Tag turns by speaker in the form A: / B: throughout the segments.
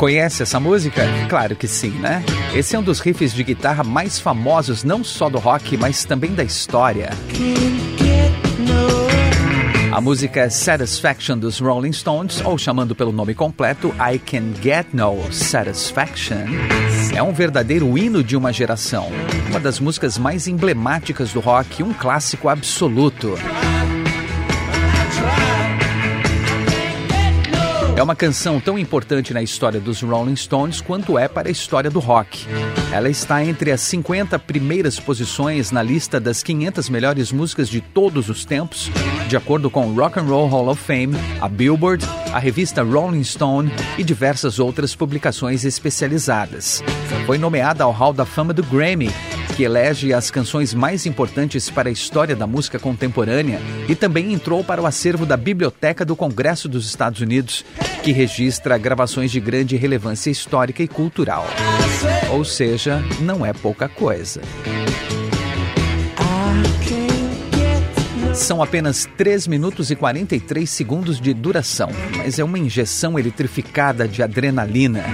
A: Conhece essa música? Claro que sim, né? Esse é um dos riffs de guitarra mais famosos não só do rock, mas também da história. A música é Satisfaction dos Rolling Stones, ou chamando pelo nome completo, I Can Get No Satisfaction, é um verdadeiro hino de uma geração. Uma das músicas mais emblemáticas do rock, um clássico absoluto. É uma canção tão importante na história dos Rolling Stones quanto é para a história do rock. Ela está entre as 50 primeiras posições na lista das 500 melhores músicas de todos os tempos, de acordo com o Rock and Roll Hall of Fame, a Billboard, a revista Rolling Stone e diversas outras publicações especializadas. Foi nomeada ao Hall da Fama do Grammy que elege as canções mais importantes para a história da música contemporânea e também entrou para o acervo da Biblioteca do Congresso dos Estados Unidos, que registra gravações de grande relevância histórica e cultural. Ou seja, não é pouca coisa. São apenas 3 minutos e 43 segundos de duração, mas é uma injeção eletrificada de adrenalina.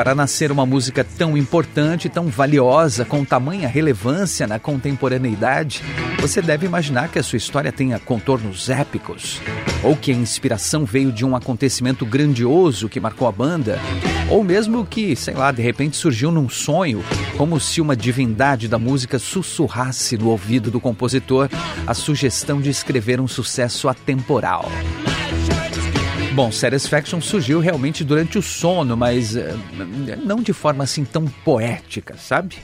A: Para nascer uma música tão importante, tão valiosa, com tamanha relevância na contemporaneidade, você deve imaginar que a sua história tenha contornos épicos, ou que a inspiração veio de um acontecimento grandioso que marcou a banda, ou mesmo que, sei lá, de repente surgiu num sonho, como se uma divindade da música sussurrasse no ouvido do compositor a sugestão de escrever um sucesso atemporal. Bom, Satisfaction surgiu realmente durante o sono, mas uh, não de forma assim tão poética, sabe?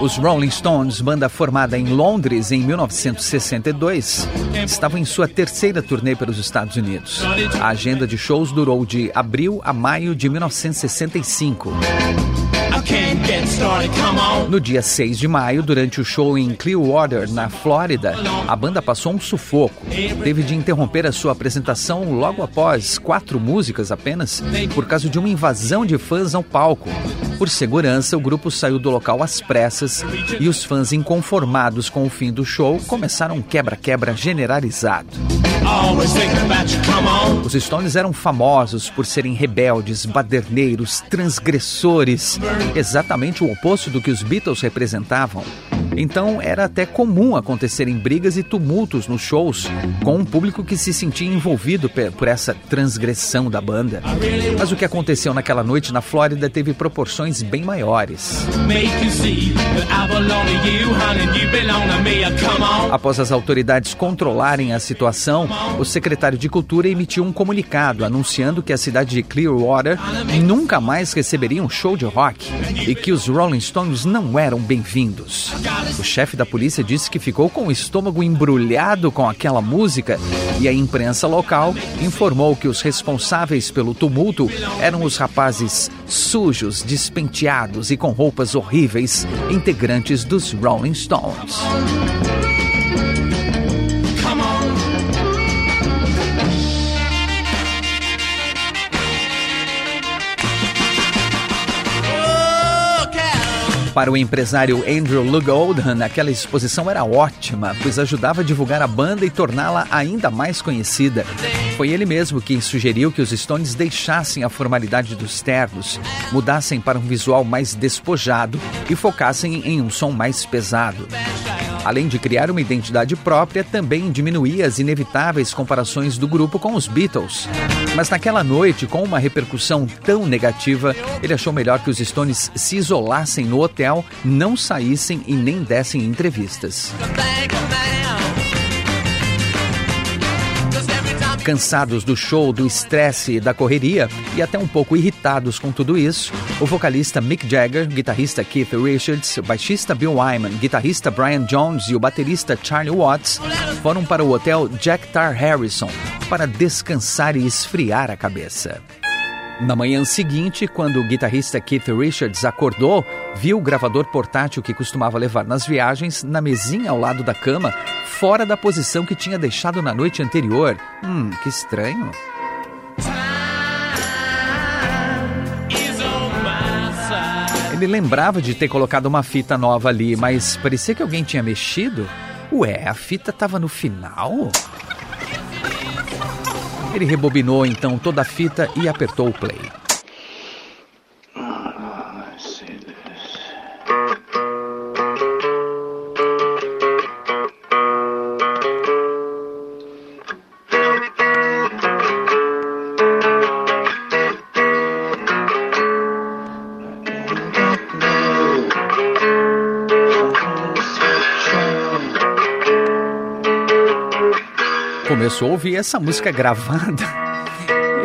A: Os Rolling Stones, banda formada em Londres em 1962, estavam em sua terceira turnê pelos Estados Unidos. A agenda de shows durou de abril a maio de 1965. No dia 6 de maio, durante o show em Clearwater, na Flórida, a banda passou um sufoco. Teve de interromper a sua apresentação logo após quatro músicas apenas, por causa de uma invasão de fãs ao palco. Por segurança, o grupo saiu do local às pressas e os fãs inconformados com o fim do show começaram um quebra-quebra generalizado. Os Stones eram famosos por serem rebeldes, baderneiros, transgressores, exatamente o oposto do que os Beatles representavam. Então era até comum acontecerem brigas e tumultos nos shows, com um público que se sentia envolvido por essa transgressão da banda. Mas o que aconteceu naquela noite na Flórida teve proporções bem maiores. Após as autoridades controlarem a situação, o secretário de Cultura emitiu um comunicado anunciando que a cidade de Clearwater nunca mais receberia um show de rock e que os Rolling Stones não eram bem-vindos. O chefe da polícia disse que ficou com o estômago embrulhado com aquela música e a imprensa local informou que os responsáveis pelo tumulto eram os rapazes sujos, despenteados e com roupas horríveis, integrantes dos Rolling Stones. Para o empresário Andrew Lug Oldham, aquela exposição era ótima, pois ajudava a divulgar a banda e torná-la ainda mais conhecida. Foi ele mesmo quem sugeriu que os Stones deixassem a formalidade dos ternos, mudassem para um visual mais despojado e focassem em um som mais pesado. Além de criar uma identidade própria, também diminuía as inevitáveis comparações do grupo com os Beatles. Mas naquela noite, com uma repercussão tão negativa, ele achou melhor que os Stones se isolassem no hotel, não saíssem e nem dessem entrevistas. Cansados do show, do estresse e da correria, e até um pouco irritados com tudo isso, o vocalista Mick Jagger, guitarrista Keith Richards, o baixista Bill Wyman, guitarrista Brian Jones e o baterista Charlie Watts foram para o hotel Jack Tar Harrison para descansar e esfriar a cabeça. Na manhã seguinte, quando o guitarrista Keith Richards acordou, viu o gravador portátil que costumava levar nas viagens na mesinha ao lado da cama, fora da posição que tinha deixado na noite anterior. Hum, que estranho. Ele lembrava de ter colocado uma fita nova ali, mas parecia que alguém tinha mexido. Ué, a fita estava no final? Ele rebobinou então toda a fita e apertou o play. Ouvir essa música gravada.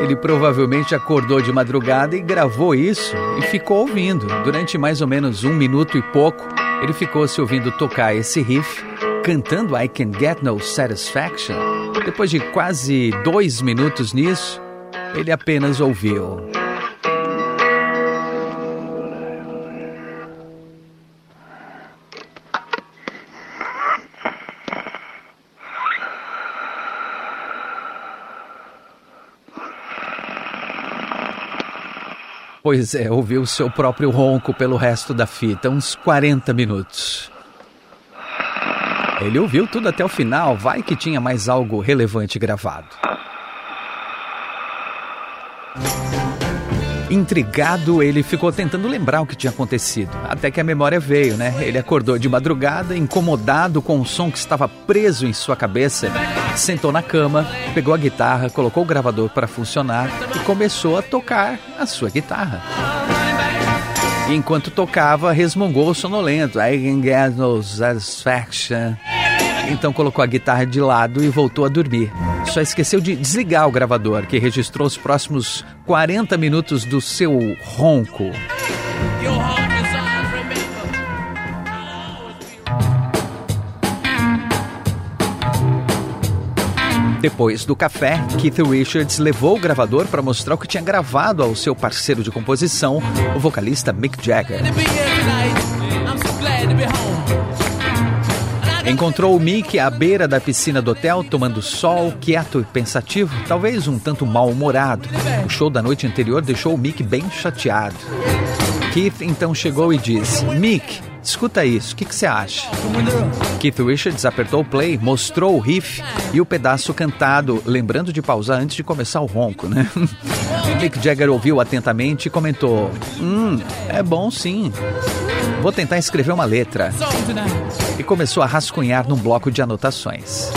A: Ele provavelmente acordou de madrugada e gravou isso e ficou ouvindo. Durante mais ou menos um minuto e pouco, ele ficou se ouvindo tocar esse riff, cantando I Can Get No Satisfaction. Depois de quase dois minutos nisso, ele apenas ouviu. Pois é, ouviu seu próprio ronco pelo resto da fita, uns 40 minutos. Ele ouviu tudo até o final, vai que tinha mais algo relevante gravado. Intrigado, ele ficou tentando lembrar o que tinha acontecido, até que a memória veio, né? Ele acordou de madrugada, incomodado com o som que estava preso em sua cabeça, sentou na cama, pegou a guitarra, colocou o gravador para funcionar e começou a tocar a sua guitarra. Enquanto tocava, resmungou sonolento. I can get no satisfaction. Então colocou a guitarra de lado e voltou a dormir. Só esqueceu de desligar o gravador, que registrou os próximos 40 minutos do seu ronco. Depois do café, Keith Richards levou o gravador para mostrar o que tinha gravado ao seu parceiro de composição, o vocalista Mick Jagger. Encontrou o Mick à beira da piscina do hotel, tomando sol, quieto e pensativo, talvez um tanto mal-humorado. O show da noite anterior deixou o Mick bem chateado. Keith então chegou e disse: Mick, escuta isso, o que você acha? Keith Richards apertou o play, mostrou o riff e o pedaço cantado, lembrando de pausar antes de começar o ronco, né? Mick Jagger ouviu atentamente e comentou: Hum, é bom sim. Vou tentar escrever uma letra. E começou a rascunhar num bloco de anotações.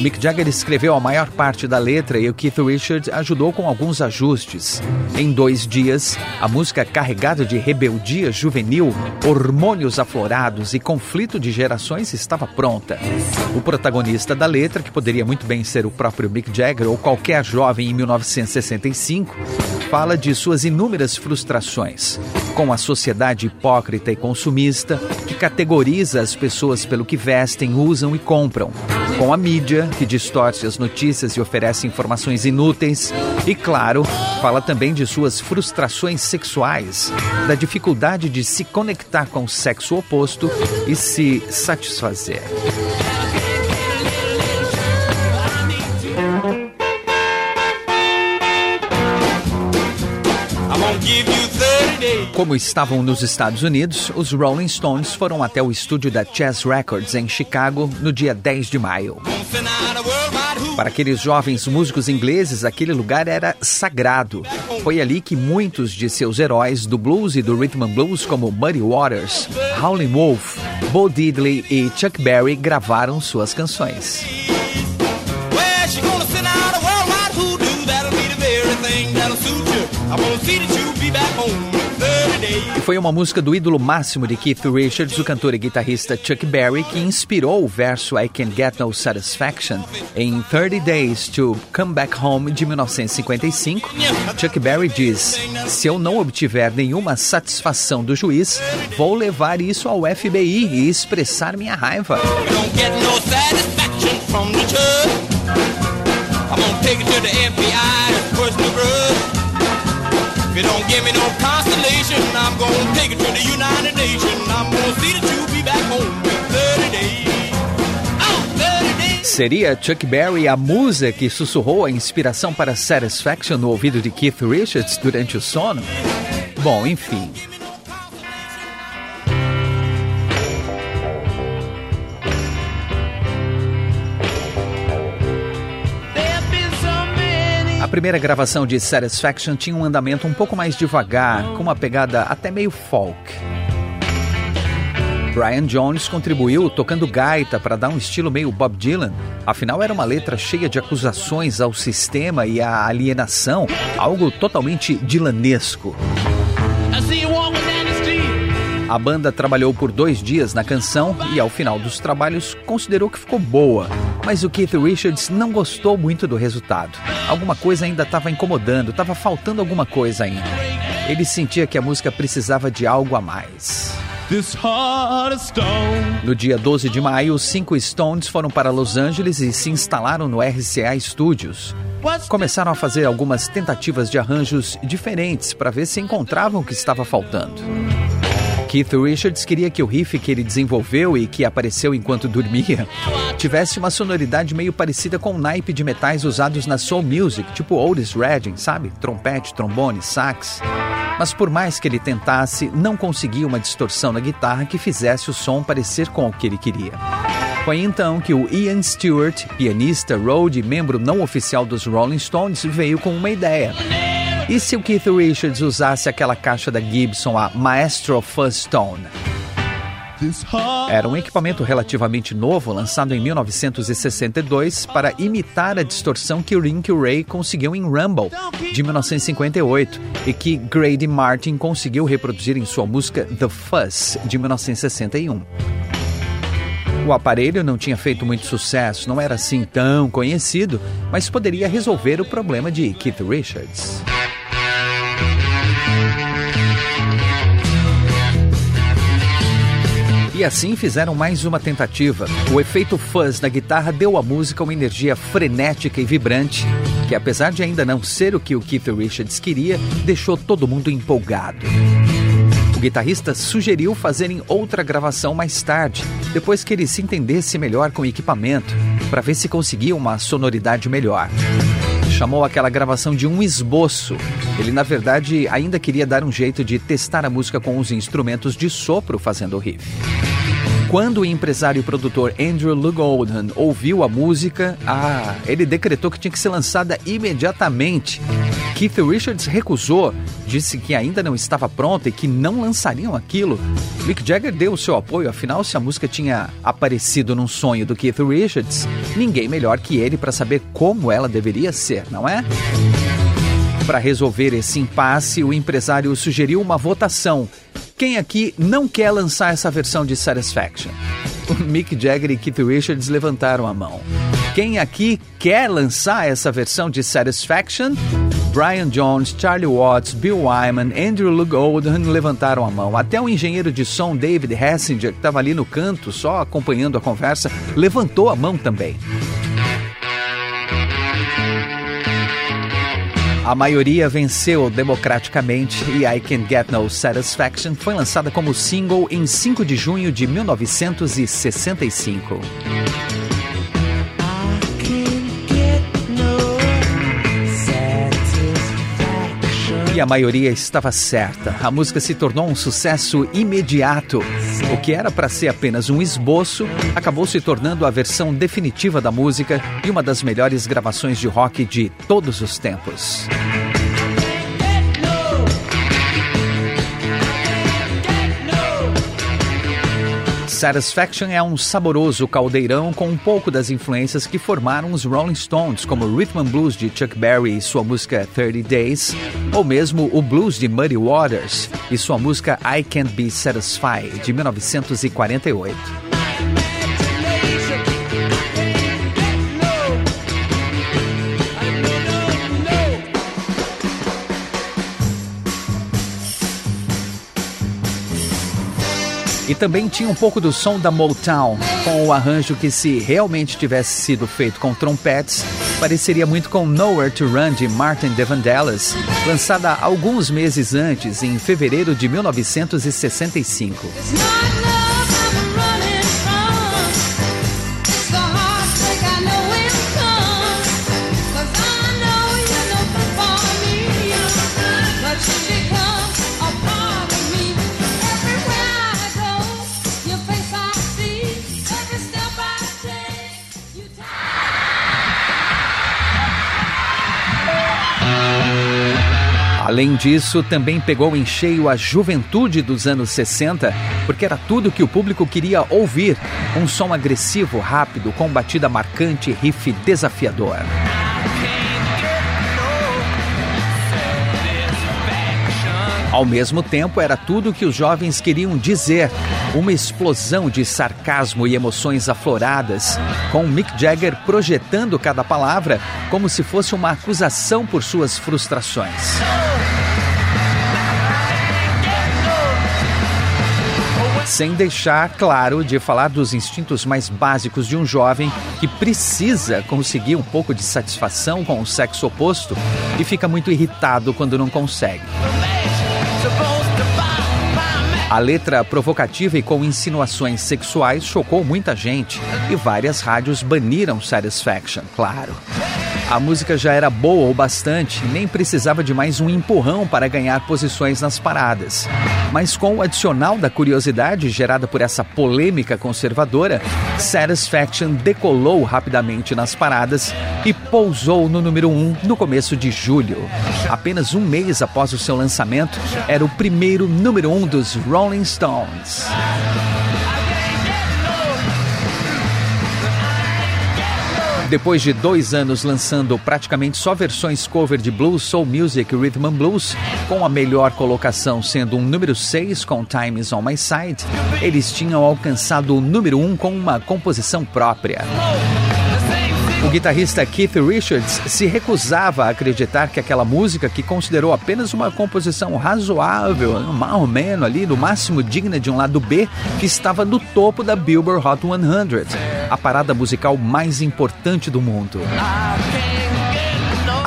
A: Mick Jagger escreveu a maior parte da letra e o Keith Richards ajudou com alguns ajustes. Em dois dias, a música carregada de rebeldia juvenil, hormônios aflorados e conflito de gerações estava pronta. O protagonista da letra, que poderia muito bem ser o próprio Mick Jagger ou qualquer jovem em 1965, fala de suas inúmeras frustrações. Com a sociedade hipócrita e consumista que categoriza as pessoas pelo que vestem, usam e compram, com a mídia que distorce as notícias e oferece informações inúteis, e claro, fala também de suas frustrações sexuais, da dificuldade de se conectar com o sexo oposto e se satisfazer. Como estavam nos Estados Unidos, os Rolling Stones foram até o estúdio da Chess Records em Chicago no dia 10 de maio. Para aqueles jovens músicos ingleses, aquele lugar era sagrado. Foi ali que muitos de seus heróis do blues e do rhythm and blues, como Muddy Waters, Howlin' Wolf, Bo Diddley e Chuck Berry, gravaram suas canções. I wanna see that you be back home. E foi uma música do ídolo máximo de Keith Richards, o cantor e guitarrista Chuck Berry, que inspirou o verso I Can Get No Satisfaction em 30 Days to Come Back Home de 1955. Chuck Berry diz: Se eu não obtiver nenhuma satisfação do juiz, vou levar isso ao FBI e expressar minha raiva. You don't give me no I'm gonna take it to the United Nations. I'm gonna see that you be back home in 30 days. Oh, Seria Chuck Berry a musa que sussurrou a inspiração para Satisfaction no ouvido de Keith Richards durante o sono? Bom, enfim. Primeira gravação de Satisfaction tinha um andamento um pouco mais devagar, com uma pegada até meio folk. Brian Jones contribuiu tocando gaita para dar um estilo meio Bob Dylan. Afinal, era uma letra cheia de acusações ao sistema e à alienação, algo totalmente dilanesco. A banda trabalhou por dois dias na canção e, ao final dos trabalhos, considerou que ficou boa, mas o Keith Richards não gostou muito do resultado. Alguma coisa ainda estava incomodando, estava faltando alguma coisa ainda. Ele sentia que a música precisava de algo a mais. No dia 12 de maio, os cinco Stones foram para Los Angeles e se instalaram no RCA Studios. Começaram a fazer algumas tentativas de arranjos diferentes para ver se encontravam o que estava faltando. Keith Richards queria que o riff que ele desenvolveu e que apareceu enquanto dormia tivesse uma sonoridade meio parecida com o naipe de metais usados na soul music, tipo Otis Redding, sabe? Trompete, trombone, sax. Mas por mais que ele tentasse, não conseguia uma distorção na guitarra que fizesse o som parecer com o que ele queria. Foi então que o Ian Stewart, pianista, road e membro não oficial dos Rolling Stones, veio com uma ideia. E se o Keith Richards usasse aquela caixa da Gibson, a Maestro Fuzz Tone? Era um equipamento relativamente novo, lançado em 1962, para imitar a distorção que o Rinky Ray conseguiu em Rumble, de 1958, e que Grady Martin conseguiu reproduzir em sua música The Fuzz, de 1961. O aparelho não tinha feito muito sucesso, não era assim tão conhecido, mas poderia resolver o problema de Keith Richards. E assim fizeram mais uma tentativa. O efeito fuzz na guitarra deu à música uma energia frenética e vibrante, que apesar de ainda não ser o que o Keith Richards queria, deixou todo mundo empolgado. O guitarrista sugeriu fazerem outra gravação mais tarde, depois que ele se entendesse melhor com o equipamento, para ver se conseguia uma sonoridade melhor chamou aquela gravação de um esboço. Ele, na verdade, ainda queria dar um jeito de testar a música com os instrumentos de sopro fazendo o riff. Quando o empresário e produtor Andrew Lugoldhan ouviu a música, ah, ele decretou que tinha que ser lançada imediatamente. Keith Richards recusou, disse que ainda não estava pronta e que não lançariam aquilo. Mick Jagger deu seu apoio, afinal, se a música tinha aparecido num sonho do Keith Richards, ninguém melhor que ele para saber como ela deveria ser, não é? Para resolver esse impasse, o empresário sugeriu uma votação quem aqui não quer lançar essa versão de Satisfaction? O Mick Jagger e Keith Richards levantaram a mão. Quem aqui quer lançar essa versão de Satisfaction? Brian Jones, Charlie Watts, Bill Wyman, Andrew Luke Oldham levantaram a mão. Até o engenheiro de som David Hessinger, que estava ali no canto, só acompanhando a conversa, levantou a mão também. A maioria venceu democraticamente e I Can Get No Satisfaction foi lançada como single em 5 de junho de 1965. E a maioria estava certa. A música se tornou um sucesso imediato. O que era para ser apenas um esboço acabou se tornando a versão definitiva da música e uma das melhores gravações de rock de todos os tempos. Satisfaction é um saboroso caldeirão com um pouco das influências que formaram os Rolling Stones, como Rhythm and Blues de Chuck Berry e sua música 30 Days, ou mesmo o blues de Muddy Waters e sua música I Can't Be Satisfied, de 1948. E também tinha um pouco do som da Motown, com o arranjo que, se realmente tivesse sido feito com trompetes, pareceria muito com Nowhere to Run de Martin Devandellas, lançada alguns meses antes, em fevereiro de 1965. Além disso, também pegou em cheio a juventude dos anos 60, porque era tudo que o público queria ouvir: um som agressivo, rápido, com batida marcante, riff desafiador. Ao mesmo tempo, era tudo que os jovens queriam dizer, uma explosão de sarcasmo e emoções afloradas, com Mick Jagger projetando cada palavra como se fosse uma acusação por suas frustrações. sem deixar, claro, de falar dos instintos mais básicos de um jovem que precisa conseguir um pouco de satisfação com o sexo oposto e fica muito irritado quando não consegue. A letra provocativa e com insinuações sexuais chocou muita gente e várias rádios baniram Satisfaction, claro. A música já era boa o bastante, nem precisava de mais um empurrão para ganhar posições nas paradas. Mas com o adicional da curiosidade gerada por essa polêmica conservadora, Satisfaction decolou rapidamente nas paradas e pousou no número 1 um no começo de julho. Apenas um mês após o seu lançamento, era o primeiro número 1 um dos Rolling Stones. Depois de dois anos lançando praticamente só versões cover de blues, soul music e rhythm and blues, com a melhor colocação sendo um número 6 com Time Is On My Side, eles tinham alcançado o número 1 um com uma composição própria. O guitarrista Keith Richards se recusava a acreditar que aquela música, que considerou apenas uma composição razoável, mal menos ali, no máximo digna de um lado B, que estava no topo da Billboard Hot 100, a parada musical mais importante do mundo.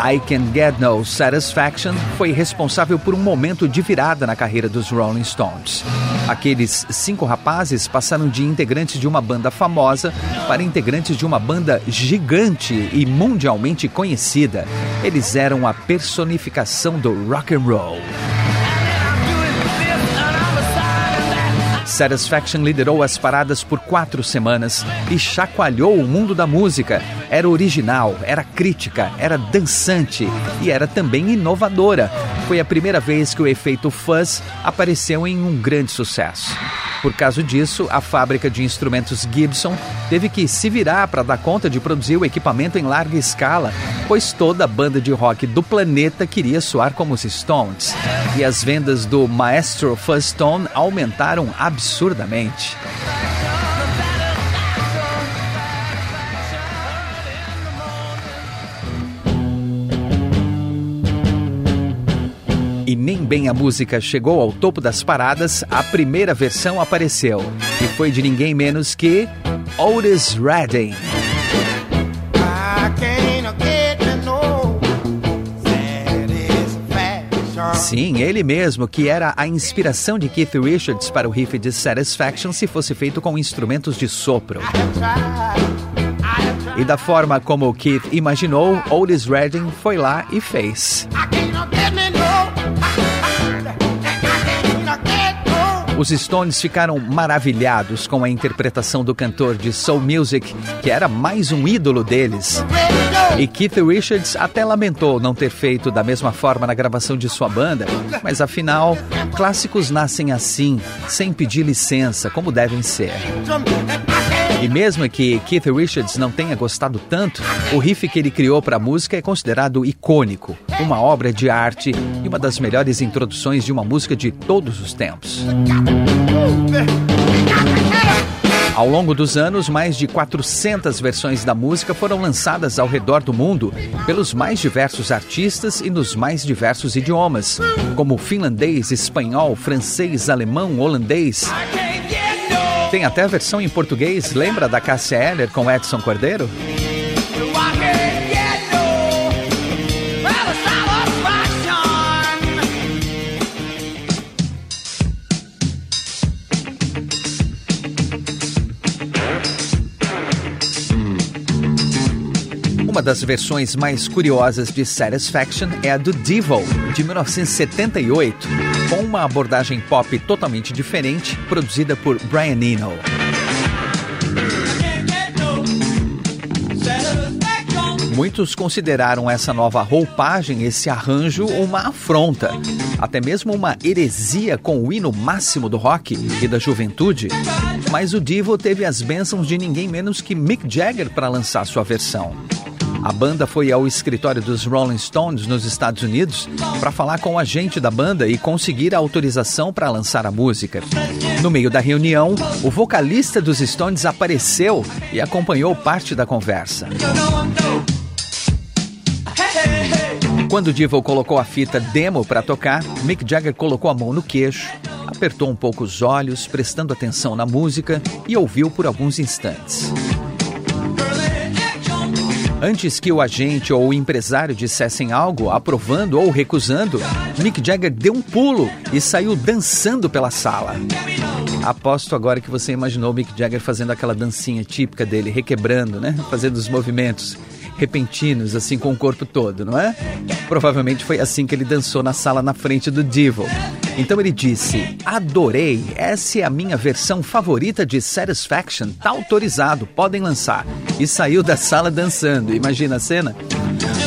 A: I Can Get No Satisfaction foi responsável por um momento de virada na carreira dos Rolling Stones. Aqueles cinco rapazes passaram de integrantes de uma banda famosa para integrantes de uma banda gigante e mundialmente conhecida. Eles eram a personificação do rock and roll. Satisfaction liderou as paradas por quatro semanas e chacoalhou o mundo da música. Era original, era crítica, era dançante e era também inovadora. Foi a primeira vez que o efeito fuzz apareceu em um grande sucesso. Por causa disso, a fábrica de instrumentos Gibson teve que se virar para dar conta de produzir o equipamento em larga escala, pois toda a banda de rock do planeta queria soar como os Stones. E as vendas do Maestro Fuzztone aumentaram absurdamente. E nem bem a música chegou ao topo das paradas, a primeira versão apareceu. E foi de ninguém menos que Otis Redding. Sim, ele mesmo, que era a inspiração de Keith Richards para o riff de Satisfaction se fosse feito com instrumentos de sopro. E da forma como Keith imaginou, Otis Redding foi lá e fez. Os Stones ficaram maravilhados com a interpretação do cantor de soul music, que era mais um ídolo deles. E Keith Richards até lamentou não ter feito da mesma forma na gravação de sua banda, mas afinal, clássicos nascem assim, sem pedir licença, como devem ser. E mesmo que Keith Richards não tenha gostado tanto, o riff que ele criou para a música é considerado icônico, uma obra de arte e uma das melhores introduções de uma música de todos os tempos. Ao longo dos anos, mais de 400 versões da música foram lançadas ao redor do mundo pelos mais diversos artistas e nos mais diversos idiomas, como finlandês, espanhol, francês, alemão, holandês. Tem até a versão em português, lembra da Cássia Eller com Edson Cordeiro? Uma das versões mais curiosas de Satisfaction é a do Devil, de 1978, com uma abordagem pop totalmente diferente, produzida por Brian Eno. Muitos consideraram essa nova roupagem, esse arranjo, uma afronta, até mesmo uma heresia com o hino máximo do rock e da juventude. Mas o Divo teve as bênçãos de ninguém menos que Mick Jagger para lançar sua versão. A banda foi ao escritório dos Rolling Stones nos Estados Unidos para falar com o agente da banda e conseguir a autorização para lançar a música. No meio da reunião, o vocalista dos Stones apareceu e acompanhou parte da conversa. Quando Divo colocou a fita demo para tocar, Mick Jagger colocou a mão no queixo, apertou um pouco os olhos, prestando atenção na música e ouviu por alguns instantes. Antes que o agente ou o empresário dissessem algo, aprovando ou recusando, Mick Jagger deu um pulo e saiu dançando pela sala. Aposto agora que você imaginou Mick Jagger fazendo aquela dancinha típica dele, requebrando, né? Fazendo os movimentos repentinos, assim com o corpo todo, não é? Provavelmente foi assim que ele dançou na sala na frente do Divo. Então ele disse: Adorei, essa é a minha versão favorita de Satisfaction, tá autorizado, podem lançar. E saiu da sala dançando, imagina a cena?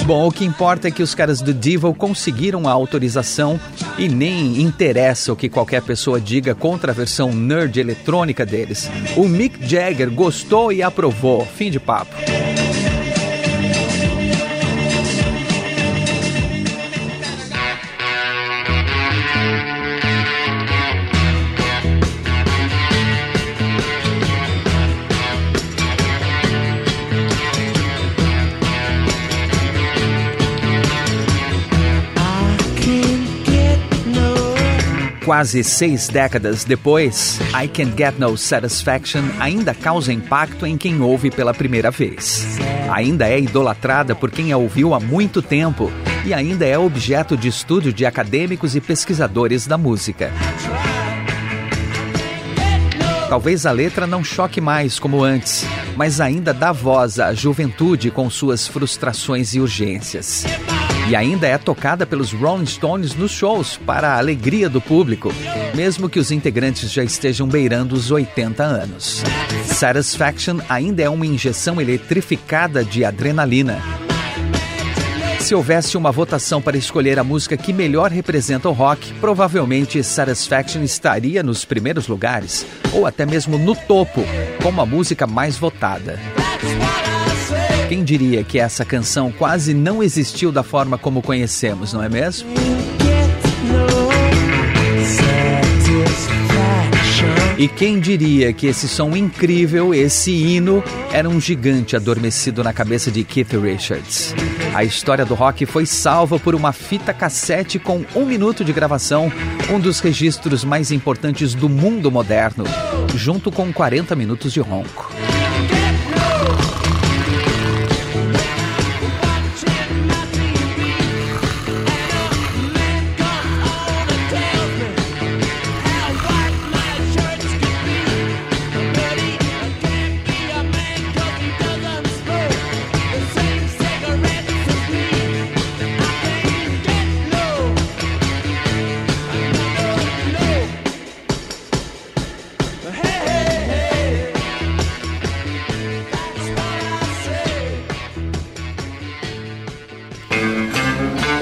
A: Bom, o que importa é que os caras do Devil conseguiram a autorização e nem interessa o que qualquer pessoa diga contra a versão nerd eletrônica deles. O Mick Jagger gostou e aprovou. Fim de papo. Quase seis décadas depois, I Can Get No Satisfaction ainda causa impacto em quem ouve pela primeira vez. Ainda é idolatrada por quem a ouviu há muito tempo e ainda é objeto de estudo de acadêmicos e pesquisadores da música. Talvez a letra não choque mais como antes, mas ainda dá voz à juventude com suas frustrações e urgências e ainda é tocada pelos Rolling Stones nos shows para a alegria do público, mesmo que os integrantes já estejam beirando os 80 anos. Satisfaction ainda é uma injeção eletrificada de adrenalina. Se houvesse uma votação para escolher a música que melhor representa o rock, provavelmente Satisfaction estaria nos primeiros lugares, ou até mesmo no topo, como a música mais votada. Quem diria que essa canção quase não existiu da forma como conhecemos, não é mesmo? E quem diria que esse som incrível, esse hino, era um gigante adormecido na cabeça de Keith Richards? A história do rock foi salva por uma fita cassete com um minuto de gravação, um dos registros mais importantes do mundo moderno, junto com 40 minutos de ronco.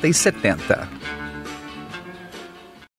A: 60 e 70.